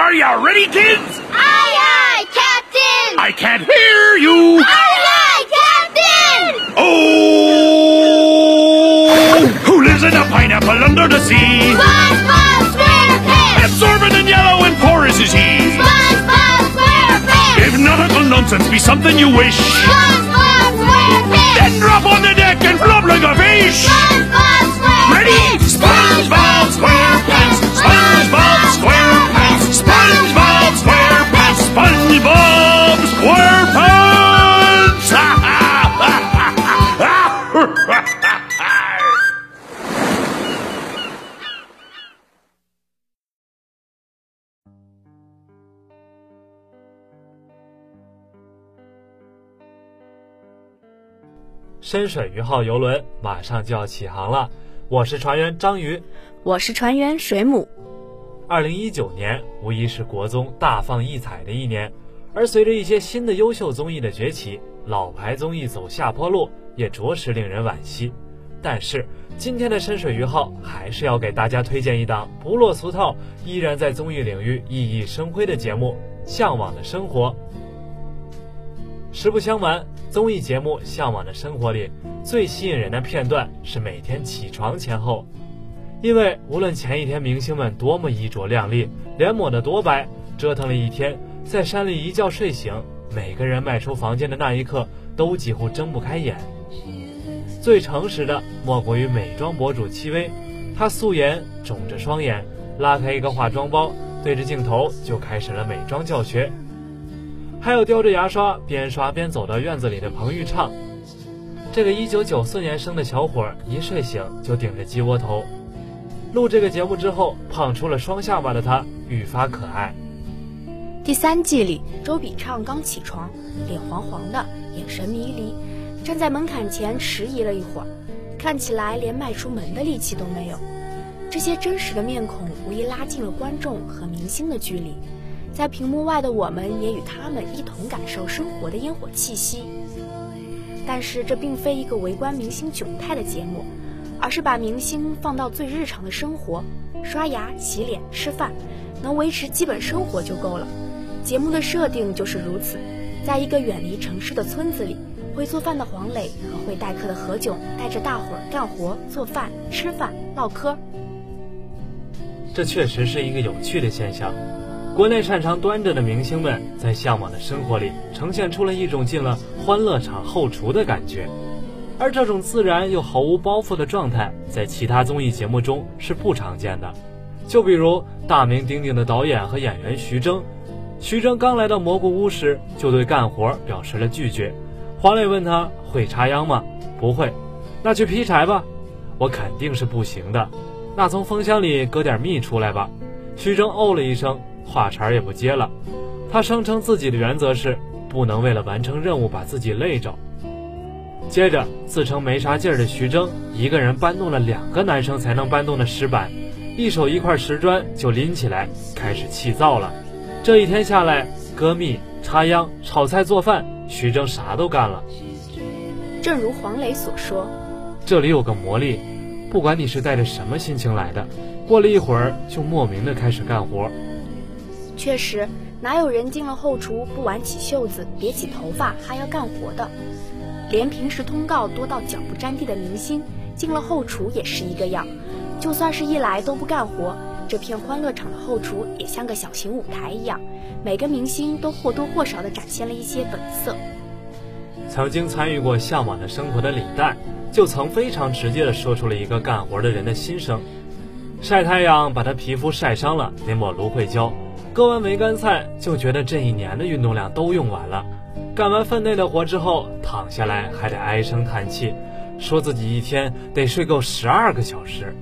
Are you ready, kids? Aye, aye, Captain! I can't hear you. Aye, aye, Captain! Oh! Who lives in a pineapple under the sea? SpongeBob SquarePants! Absorbent and yellow and porous is he. SpongeBob SquarePants! If nautical nonsense be something you wish, SpongeBob SquarePants! then drop on the deck and flop like a fish. SpongeBob SquarePants! Ready? SpongeBob SquarePants. SpongeBob SquarePants. SpongeBob SquarePants. SpongeBob SquarePants. 深水鱼号游轮马上就要起航了，我是船员章鱼。我是船员水母。二零一九年无疑是国综大放异彩的一年，而随着一些新的优秀综艺的崛起，老牌综艺走下坡路也着实令人惋惜。但是今天的深水鱼号还是要给大家推荐一档不落俗套、依然在综艺领域熠熠生辉的节目《向往的生活》。实不相瞒，综艺节目《向往的生活》里最吸引人的片段是每天起床前后，因为无论前一天明星们多么衣着靓丽，脸抹得多白，折腾了一天，在山里一觉睡醒，每个人迈出房间的那一刻都几乎睁不开眼。最诚实的莫过于美妆博主戚薇，她素颜，肿着双眼，拉开一个化妆包，对着镜头就开始了美妆教学。还有叼着牙刷边刷边走到院子里的彭昱畅，这个一九九四年生的小伙儿，一睡醒就顶着鸡窝头。录这个节目之后，胖出了双下巴的他愈发可爱。第三季里，周笔畅刚起床，脸黄黄的，眼神迷离，站在门槛前迟疑了一会儿，看起来连迈出门的力气都没有。这些真实的面孔，无疑拉近了观众和明星的距离。在屏幕外的我们，也与他们一同感受生活的烟火气息。但是，这并非一个围观明星窘态的节目，而是把明星放到最日常的生活，刷牙、洗脸、吃饭，能维持基本生活就够了。节目的设定就是如此，在一个远离城市的村子里，会做饭的黄磊和会待客的何炅，带着大伙儿干活、做饭、吃饭、唠嗑。这确实是一个有趣的现象。国内擅长端着的明星们，在向往的生活里呈现出了一种进了欢乐场后厨的感觉，而这种自然又毫无包袱的状态，在其他综艺节目中是不常见的。就比如大名鼎鼎的导演和演员徐峥，徐峥刚来到蘑菇屋时，就对干活表示了拒绝。黄磊问他会插秧吗？不会，那去劈柴吧。我肯定是不行的。那从风箱里割点蜜出来吧。徐峥哦了一声。话茬也不接了，他声称自己的原则是不能为了完成任务把自己累着。接着，自称没啥劲儿的徐峥一个人搬动了两个男生才能搬动的石板，一手一块石砖就拎起来开始砌造了。这一天下来，割蜜、插秧、炒菜、做饭，徐峥啥都干了。正如黄磊所说：“这里有个魔力，不管你是带着什么心情来的，过了一会儿就莫名的开始干活。”确实，哪有人进了后厨不挽起袖子、别起头发还要干活的？连平时通告多到脚不沾地的明星，进了后厨也是一个样。就算是一来都不干活，这片欢乐场的后厨也像个小型舞台一样，每个明星都或多或少地展现了一些本色。曾经参与过《向往的生活》的李诞，就曾非常直接地说出了一个干活的人的心声：晒太阳把他皮肤晒伤了，得抹芦荟胶。割完梅干菜，就觉得这一年的运动量都用完了。干完分内的活之后，躺下来还得唉声叹气，说自己一天得睡够十二个小时。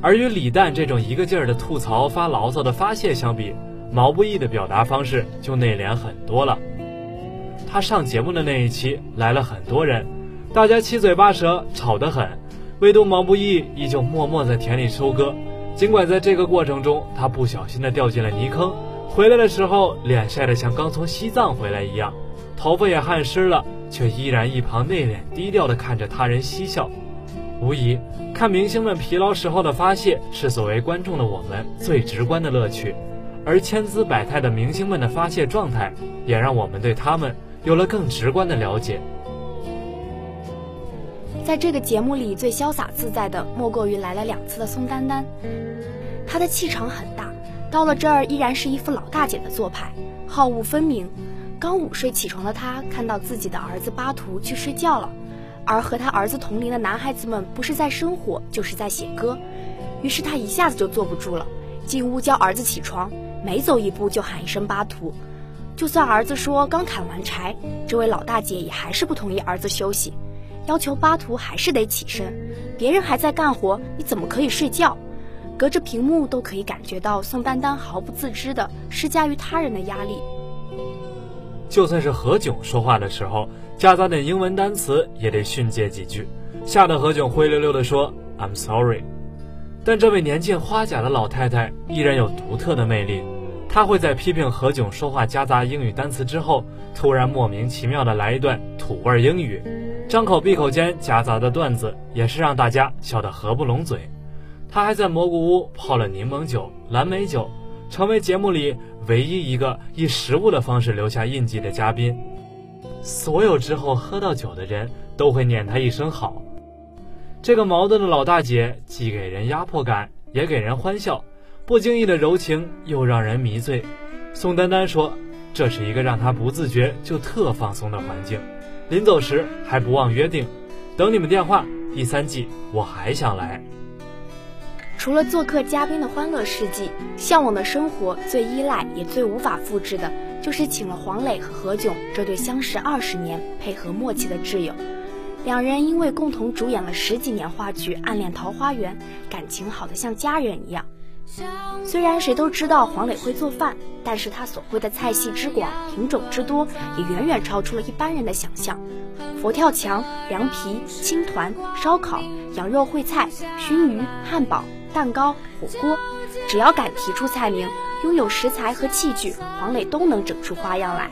而与李诞这种一个劲儿的吐槽、发牢骚的发泄相比，毛不易的表达方式就内敛很多了。他上节目的那一期来了很多人，大家七嘴八舌，吵得很，唯独毛不易依旧默默在田里收割。尽管在这个过程中，他不小心的掉进了泥坑，回来的时候脸晒得像刚从西藏回来一样，头发也汗湿了，却依然一旁内敛低调的看着他人嬉笑。无疑，看明星们疲劳时候的发泄，是作为观众的我们最直观的乐趣。而千姿百态的明星们的发泄状态，也让我们对他们有了更直观的了解。在这个节目里，最潇洒自在的莫过于来了两次的宋丹丹。她的气场很大，到了这儿依然是一副老大姐的做派，好恶分明。刚午睡起床的她，看到自己的儿子巴图去睡觉了，而和他儿子同龄的男孩子们不是在生火，就是在写歌。于是她一下子就坐不住了，进屋叫儿子起床，每走一步就喊一声巴图。就算儿子说刚砍完柴，这位老大姐也还是不同意儿子休息。要求巴图还是得起身，别人还在干活，你怎么可以睡觉？隔着屏幕都可以感觉到宋丹丹毫不自知的施加于他人的压力。就算是何炅说话的时候，夹杂点英文单词也得训诫几句，吓得何炅灰溜溜地说 "I'm sorry"。但这位年近花甲的老太太依然有独特的魅力，她会在批评何炅说话夹杂英语单词之后，突然莫名其妙的来一段土味英语。张口闭口间夹杂的段子也是让大家笑得合不拢嘴。他还在蘑菇屋泡了柠檬酒、蓝莓酒，成为节目里唯一一个以食物的方式留下印记的嘉宾。所有之后喝到酒的人都会念他一声好。这个矛盾的老大姐既给人压迫感，也给人欢笑，不经意的柔情又让人迷醉。宋丹丹说：“这是一个让她不自觉就特放松的环境。”临走时还不忘约定，等你们电话。第三季我还想来。除了做客嘉宾的欢乐事迹，向往的生活最依赖也最无法复制的，就是请了黄磊和何炅这对相识二十年、配合默契的挚友。两人因为共同主演了十几年话剧《暗恋桃花源》，感情好得像家人一样。虽然谁都知道黄磊会做饭，但是他所会的菜系之广、品种之多，也远远超出了一般人的想象。佛跳墙、凉皮、青团、烧烤、羊肉烩菜、熏鱼、汉堡、蛋糕、火锅，只要敢提出菜名，拥有食材和器具，黄磊都能整出花样来。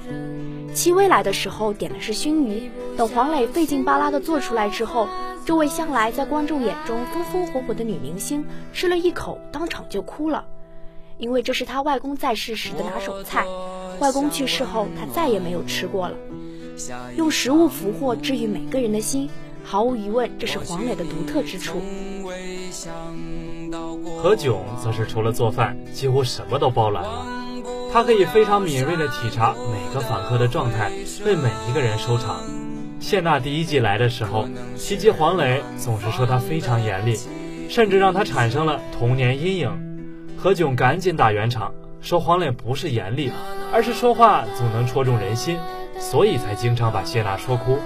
戚薇来的时候点的是熏鱼，等黄磊费劲巴拉的做出来之后。这位向来在观众眼中风风火火的女明星吃了一口，当场就哭了，因为这是她外公在世时的拿手菜。外公去世后，她再也没有吃过了。用食物俘获治愈每个人的心，毫无疑问，这是黄磊的独特之处。何炅则是除了做饭，几乎什么都包揽了。他可以非常敏锐地体察每个访客的状态，为每一个人收场。谢娜第一季来的时候，提及黄磊，总是说他非常严厉，甚至让他产生了童年阴影。何炅赶紧打圆场，说黄磊不是严厉，而是说话总能戳中人心，所以才经常把谢娜说哭。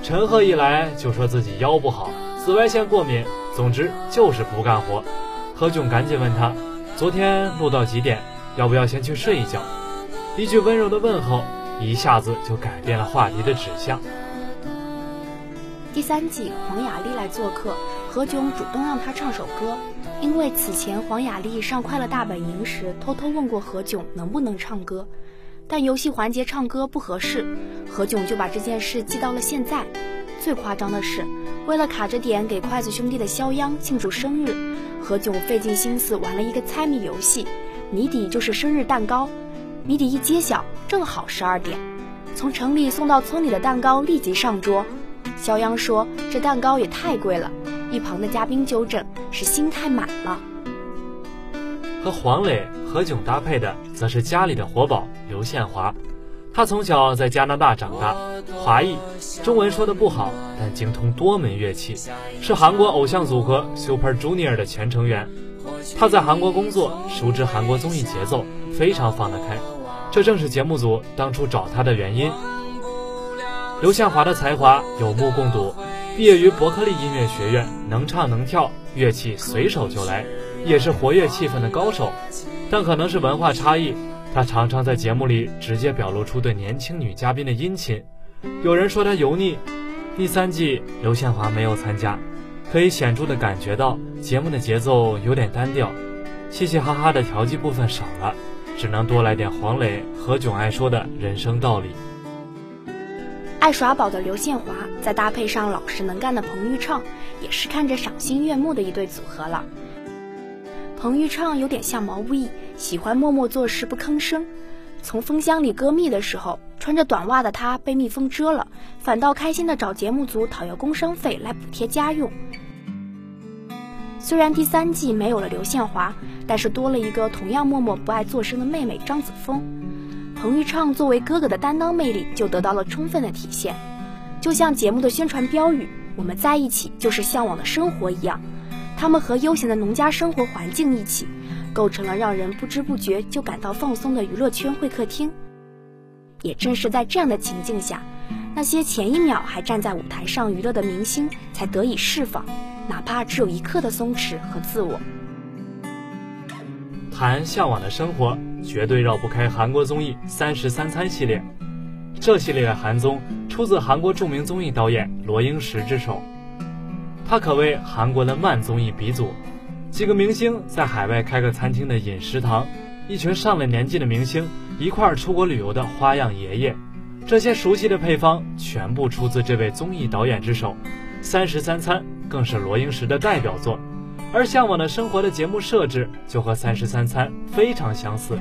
陈赫一来就说自己腰不好，紫外线过敏，总之就是不干活。何炅赶紧问他，昨天录到几点？要不要先去睡一觉？一句温柔的问候，一下子就改变了话题的指向。第三季，黄雅莉来做客，何炅主动让她唱首歌，因为此前黄雅莉上《快乐大本营》时偷偷问过何炅能不能唱歌，但游戏环节唱歌不合适，何炅就把这件事记到了现在。最夸张的是，为了卡着点给筷子兄弟的肖央庆祝生日，何炅费尽心思玩了一个猜谜游戏，谜底就是生日蛋糕，谜底一揭晓，正好十二点，从城里送到村里的蛋糕立即上桌。肖央说：“这蛋糕也太贵了。”一旁的嘉宾纠正：“是心太满了。”和黄磊、何炅搭配的，则是家里的活宝刘宪华。他从小在加拿大长大，华裔，中文说的不好，但精通多门乐器，是韩国偶像组合 Super Junior 的前成员。他在韩国工作，熟知韩国综艺节奏，非常放得开。这正是节目组当初找他的原因。刘宪华的才华有目共睹，毕业于伯克利音乐学院，能唱能跳，乐器随手就来，也是活跃气氛的高手。但可能是文化差异，他常常在节目里直接表露出对年轻女嘉宾的殷勤。有人说他油腻。第三季刘宪华没有参加，可以显著的感觉到节目的节奏有点单调，嘻嘻哈哈的调剂部分少了，只能多来点黄磊、何炅爱说的人生道理。爱耍宝的刘宪华，再搭配上老实能干的彭昱畅，也是看着赏心悦目的一对组合了。彭昱畅有点像毛不易，喜欢默默做事不吭声。从蜂箱里割蜜的时候，穿着短袜的他被蜜蜂蛰了，反倒开心的找节目组讨要工伤费来补贴家用。虽然第三季没有了刘宪华，但是多了一个同样默默不爱做声的妹妹张子枫。彭昱畅作为哥哥的担当魅力就得到了充分的体现，就像节目的宣传标语“我们在一起就是向往的生活”一样，他们和悠闲的农家生活环境一起。构成了让人不知不觉就感到放松的娱乐圈会客厅。也正是在这样的情境下，那些前一秒还站在舞台上娱乐的明星才得以释放，哪怕只有一刻的松弛和自我。谈向往的生活，绝对绕不开韩国综艺《三十三餐》系列。这系列的韩综出自韩国著名综艺导演罗英石之手，他可谓韩国的慢综艺鼻祖。几个明星在海外开个餐厅的饮食堂，一群上了年纪的明星一块儿出国旅游的花样爷爷，这些熟悉的配方全部出自这位综艺导演之手。三十三餐更是罗英石的代表作，而《向往的生活》的节目设置就和三十三餐非常相似，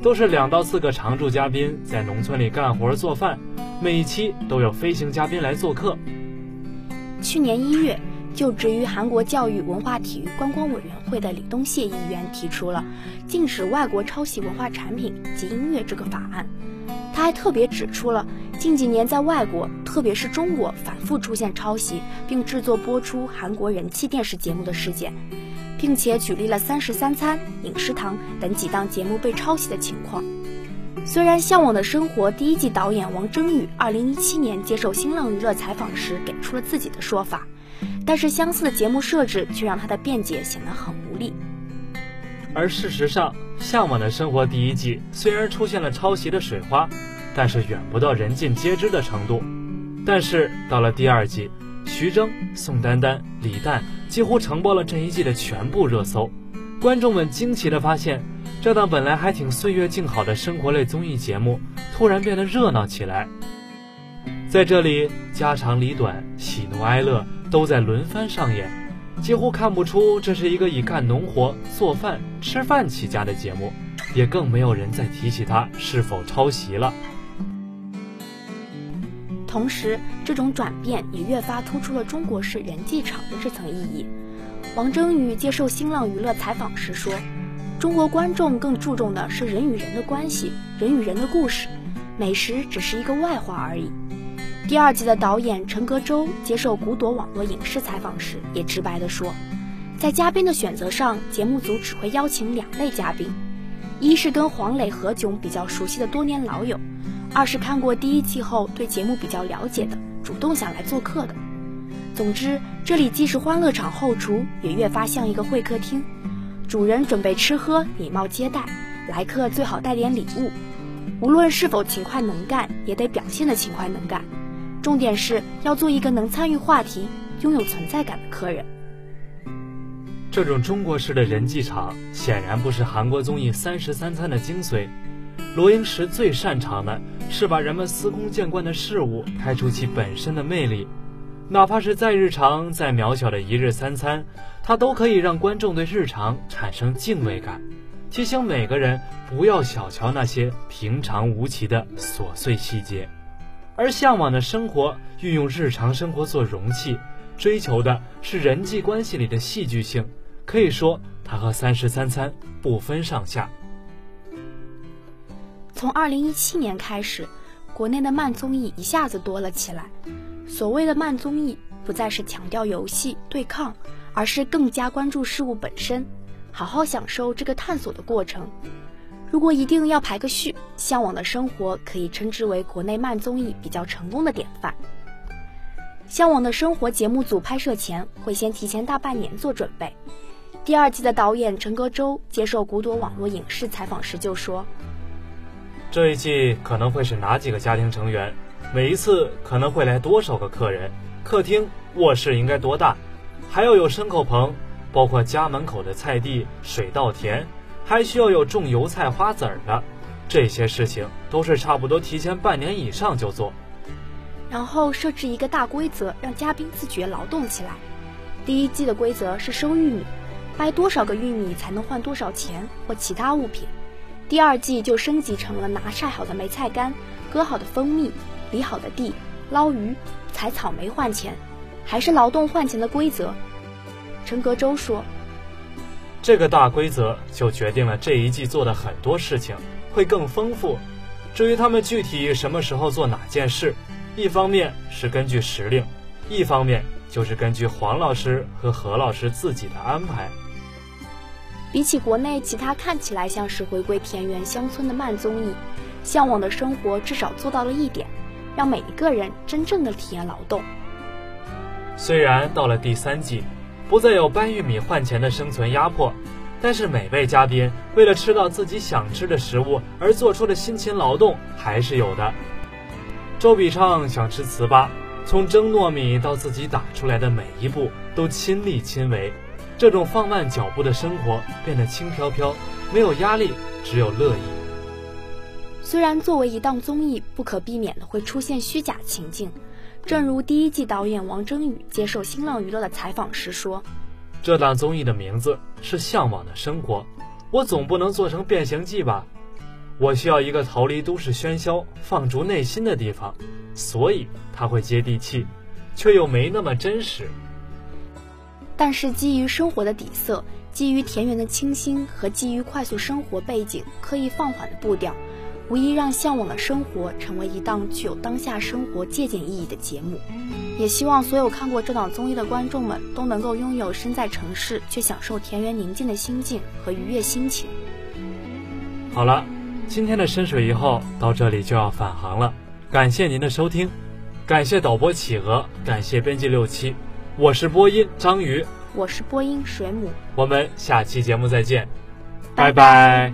都是两到四个常驻嘉宾在农村里干活做饭，每一期都有飞行嘉宾来做客。去年一月。就职于韩国教育文化体育观光委员会的李东谢议员提出了禁止外国抄袭文化产品及音乐这个法案。他还特别指出了近几年在外国，特别是中国反复出现抄袭并制作播出韩国人气电视节目的事件，并且举例了《三十三餐》《饮食堂》等几档节目被抄袭的情况。虽然《向往的生活》第一季导演王征宇2017年接受新浪娱乐采访时给出了自己的说法。但是相似的节目设置却让他的辩解显得很无力。而事实上，《向往的生活》第一季虽然出现了抄袭的水花，但是远不到人尽皆知的程度。但是到了第二季，徐峥、宋丹丹、李诞几乎承包了这一季的全部热搜。观众们惊奇地发现，这档本来还挺岁月静好的生活类综艺节目，突然变得热闹起来。在这里，家长里短、喜怒哀乐都在轮番上演，几乎看不出这是一个以干农活、做饭、吃饭起家的节目，也更没有人再提起它是否抄袭了。同时，这种转变也越发突出了中国式人际场的这层意义。王征宇接受新浪娱乐采访时说：“中国观众更注重的是人与人的关系，人与人的故事，美食只是一个外化而已。”第二季的导演陈格洲接受古朵网络影视采访时，也直白地说，在嘉宾的选择上，节目组只会邀请两类嘉宾：一是跟黄磊、何炅比较熟悉的多年老友；二是看过第一季后对节目比较了解的，主动想来做客的。总之，这里既是欢乐场后厨，也越发像一个会客厅。主人准备吃喝，礼貌接待来客，最好带点礼物。无论是否勤快能干，也得表现的勤快能干。重点是要做一个能参与话题、拥有存在感的客人。这种中国式的人际场显然不是韩国综艺《三十三餐》的精髓。罗英石最擅长的是把人们司空见惯的事物开出其本身的魅力，哪怕是再日常、再渺小的一日三餐，他都可以让观众对日常产生敬畏感，提醒每个人不要小瞧那些平常无奇的琐碎细节。而向往的生活运用日常生活做容器，追求的是人际关系里的戏剧性。可以说，它和《三十三餐》不分上下。从二零一七年开始，国内的慢综艺一下子多了起来。所谓的慢综艺，不再是强调游戏对抗，而是更加关注事物本身，好好享受这个探索的过程。如果一定要排个序，《向往的生活》可以称之为国内慢综艺比较成功的典范。《向往的生活》节目组拍摄前会先提前大半年做准备。第二季的导演陈格舟接受古朵网络影视采访时就说：“这一季可能会是哪几个家庭成员？每一次可能会来多少个客人？客厅、卧室应该多大？还要有牲口棚，包括家门口的菜地、水稻田。”还需要有种油菜花籽儿的，这些事情都是差不多提前半年以上就做。然后设置一个大规则，让嘉宾自觉劳动起来。第一季的规则是收玉米，掰多少个玉米才能换多少钱或其他物品。第二季就升级成了拿晒好的梅菜干、割好的蜂蜜、犁好的地、捞鱼、采草莓换钱，还是劳动换钱的规则。陈格舟说。这个大规则就决定了这一季做的很多事情会更丰富。至于他们具体什么时候做哪件事，一方面是根据时令，一方面就是根据黄老师和何老师自己的安排。比起国内其他看起来像是回归田园乡村的慢综艺，《向往的生活》至少做到了一点，让每一个人真正的体验劳动。虽然到了第三季。不再有搬玉米换钱的生存压迫，但是每位嘉宾为了吃到自己想吃的食物而做出的辛勤劳动还是有的。周笔畅想吃糍粑，从蒸糯米到自己打出来的每一步都亲力亲为，这种放慢脚步的生活变得轻飘飘，没有压力，只有乐意。虽然作为一档综艺，不可避免的会出现虚假情境。正如第一季导演王征宇接受新浪娱乐的采访时说：“这档综艺的名字是《向往的生活》，我总不能做成《变形记》吧？我需要一个逃离都市喧嚣、放逐内心的地方，所以它会接地气，却又没那么真实。但是基于生活的底色，基于田园的清新和基于快速生活背景刻意放缓的步调。”无疑让《向往的生活》成为一档具有当下生活借鉴意义的节目，也希望所有看过这档综艺的观众们都能够拥有身在城市却享受田园宁静的心境和愉悦心情。好了，今天的深水一号到这里就要返航了，感谢您的收听，感谢导播企鹅，感谢编辑六七，我是播音章鱼，我是播音水母，我们下期节目再见，拜拜。